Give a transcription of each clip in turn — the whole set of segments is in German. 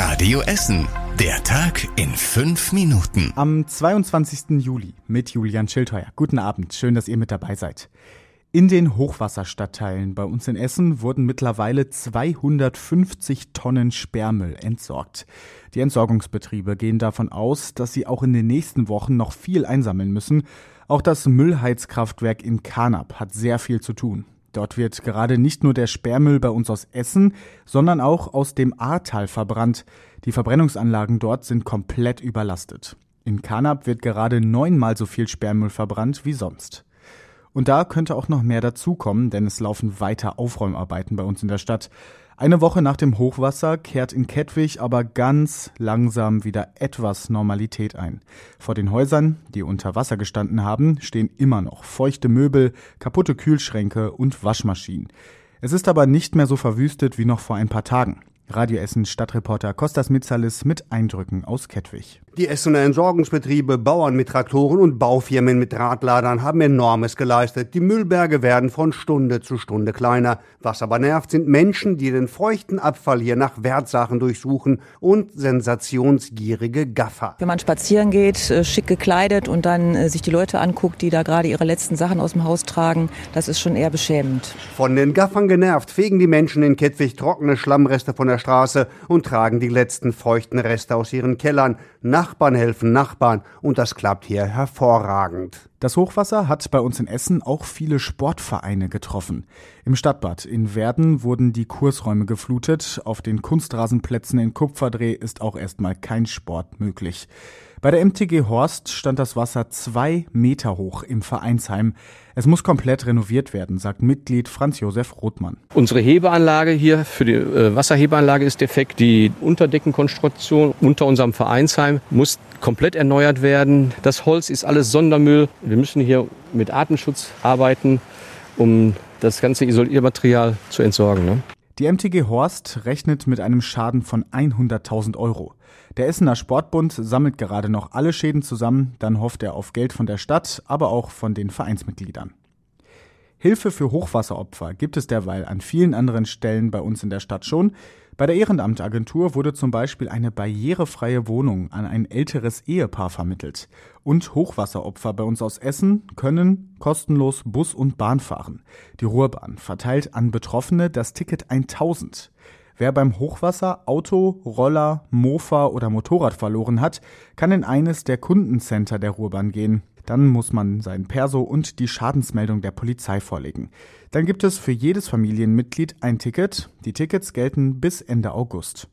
Radio Essen. Der Tag in fünf Minuten. Am 22. Juli mit Julian Schildheuer. Guten Abend, schön, dass ihr mit dabei seid. In den Hochwasserstadtteilen bei uns in Essen wurden mittlerweile 250 Tonnen Sperrmüll entsorgt. Die Entsorgungsbetriebe gehen davon aus, dass sie auch in den nächsten Wochen noch viel einsammeln müssen. Auch das Müllheizkraftwerk in Kanab hat sehr viel zu tun. Dort wird gerade nicht nur der Sperrmüll bei uns aus Essen, sondern auch aus dem Ahrtal verbrannt. Die Verbrennungsanlagen dort sind komplett überlastet. In Kanab wird gerade neunmal so viel Sperrmüll verbrannt wie sonst. Und da könnte auch noch mehr dazukommen, denn es laufen weiter Aufräumarbeiten bei uns in der Stadt. Eine Woche nach dem Hochwasser kehrt in Kettwig aber ganz langsam wieder etwas Normalität ein. Vor den Häusern, die unter Wasser gestanden haben, stehen immer noch feuchte Möbel, kaputte Kühlschränke und Waschmaschinen. Es ist aber nicht mehr so verwüstet wie noch vor ein paar Tagen. Radio Essen Stadtreporter Kostas Mitzalis mit Eindrücken aus Kettwig. Die Essener Entsorgungsbetriebe, Bauern mit Traktoren und Baufirmen mit Radladern haben enormes geleistet. Die Müllberge werden von Stunde zu Stunde kleiner. Was aber nervt, sind Menschen, die den feuchten Abfall hier nach Wertsachen durchsuchen und sensationsgierige Gaffer. Wenn man spazieren geht, äh, schick gekleidet und dann äh, sich die Leute anguckt, die da gerade ihre letzten Sachen aus dem Haus tragen, das ist schon eher beschämend. Von den Gaffern genervt fegen die Menschen in Kettwig trockene Schlammreste von der Straße und tragen die letzten feuchten Reste aus ihren Kellern. Nachbarn helfen Nachbarn und das klappt hier hervorragend. Das Hochwasser hat bei uns in Essen auch viele Sportvereine getroffen. Im Stadtbad in Werden wurden die Kursräume geflutet, auf den Kunstrasenplätzen in Kupferdreh ist auch erstmal kein Sport möglich. Bei der MTG Horst stand das Wasser zwei Meter hoch im Vereinsheim. Es muss komplett renoviert werden, sagt Mitglied Franz Josef Rothmann. Unsere Hebeanlage hier für die äh, Wasserhebeanlage ist defekt. Die Unterdeckenkonstruktion unter unserem Vereinsheim muss komplett erneuert werden. Das Holz ist alles Sondermüll. Wir müssen hier mit Artenschutz arbeiten, um das ganze Isoliermaterial zu entsorgen. Ne? Die MTG Horst rechnet mit einem Schaden von 100.000 Euro. Der Essener Sportbund sammelt gerade noch alle Schäden zusammen, dann hofft er auf Geld von der Stadt, aber auch von den Vereinsmitgliedern. Hilfe für Hochwasseropfer gibt es derweil an vielen anderen Stellen bei uns in der Stadt schon. Bei der Ehrenamtagentur wurde zum Beispiel eine barrierefreie Wohnung an ein älteres Ehepaar vermittelt. Und Hochwasseropfer bei uns aus Essen können kostenlos Bus und Bahn fahren. Die Ruhrbahn verteilt an Betroffene das Ticket 1000. Wer beim Hochwasser Auto, Roller, Mofa oder Motorrad verloren hat, kann in eines der Kundencenter der Ruhrbahn gehen. Dann muss man sein Perso und die Schadensmeldung der Polizei vorlegen. Dann gibt es für jedes Familienmitglied ein Ticket. Die Tickets gelten bis Ende August.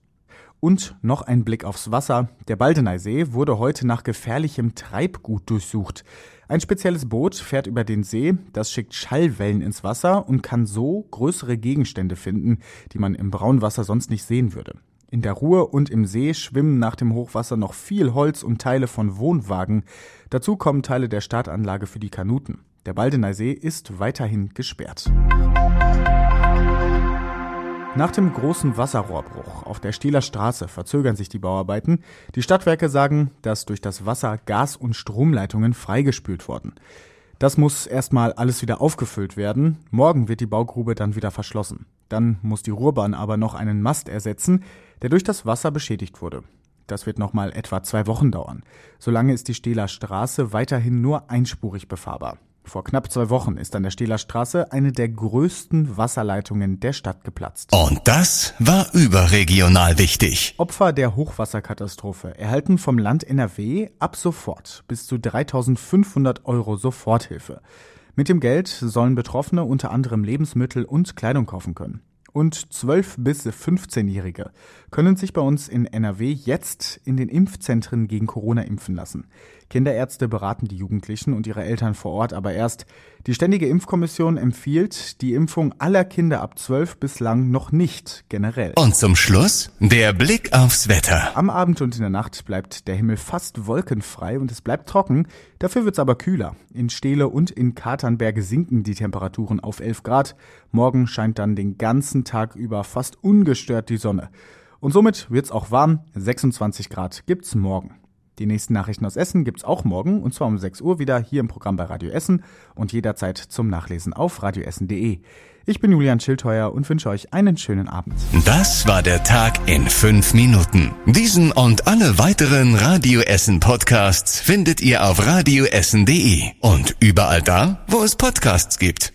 Und noch ein Blick aufs Wasser. Der Baldeneysee wurde heute nach gefährlichem Treibgut durchsucht. Ein spezielles Boot fährt über den See, das schickt Schallwellen ins Wasser und kann so größere Gegenstände finden, die man im Braunwasser sonst nicht sehen würde. In der Ruhr und im See schwimmen nach dem Hochwasser noch viel Holz und Teile von Wohnwagen. Dazu kommen Teile der Startanlage für die Kanuten. Der Baldeneysee ist weiterhin gesperrt. Nach dem großen Wasserrohrbruch auf der Stieler Straße verzögern sich die Bauarbeiten. Die Stadtwerke sagen, dass durch das Wasser Gas- und Stromleitungen freigespült wurden. Das muss erstmal alles wieder aufgefüllt werden. Morgen wird die Baugrube dann wieder verschlossen. Dann muss die Ruhrbahn aber noch einen Mast ersetzen, der durch das Wasser beschädigt wurde. Das wird nochmal etwa zwei Wochen dauern. Solange ist die Stehler Straße weiterhin nur einspurig befahrbar. Vor knapp zwei Wochen ist an der Stehler Straße eine der größten Wasserleitungen der Stadt geplatzt. Und das war überregional wichtig. Opfer der Hochwasserkatastrophe erhalten vom Land NRW ab sofort bis zu 3500 Euro Soforthilfe. Mit dem Geld sollen Betroffene unter anderem Lebensmittel und Kleidung kaufen können und 12 bis 15-Jährige können sich bei uns in NRW jetzt in den Impfzentren gegen Corona impfen lassen. Kinderärzte beraten die Jugendlichen und ihre Eltern vor Ort aber erst. Die Ständige Impfkommission empfiehlt die Impfung aller Kinder ab 12 bislang noch nicht generell. Und zum Schluss der Blick aufs Wetter. Am Abend und in der Nacht bleibt der Himmel fast wolkenfrei und es bleibt trocken. Dafür wird es aber kühler. In Steele und in Katernberge sinken die Temperaturen auf 11 Grad. Morgen scheint dann den ganzen Tag über fast ungestört die Sonne. Und somit wird's auch warm. 26 Grad gibt's morgen. Die nächsten Nachrichten aus Essen gibt's auch morgen und zwar um 6 Uhr wieder hier im Programm bei Radio Essen und jederzeit zum Nachlesen auf radioessen.de. Ich bin Julian Schildheuer und wünsche euch einen schönen Abend. Das war der Tag in fünf Minuten. Diesen und alle weiteren Radio Essen Podcasts findet ihr auf radioessen.de und überall da, wo es Podcasts gibt.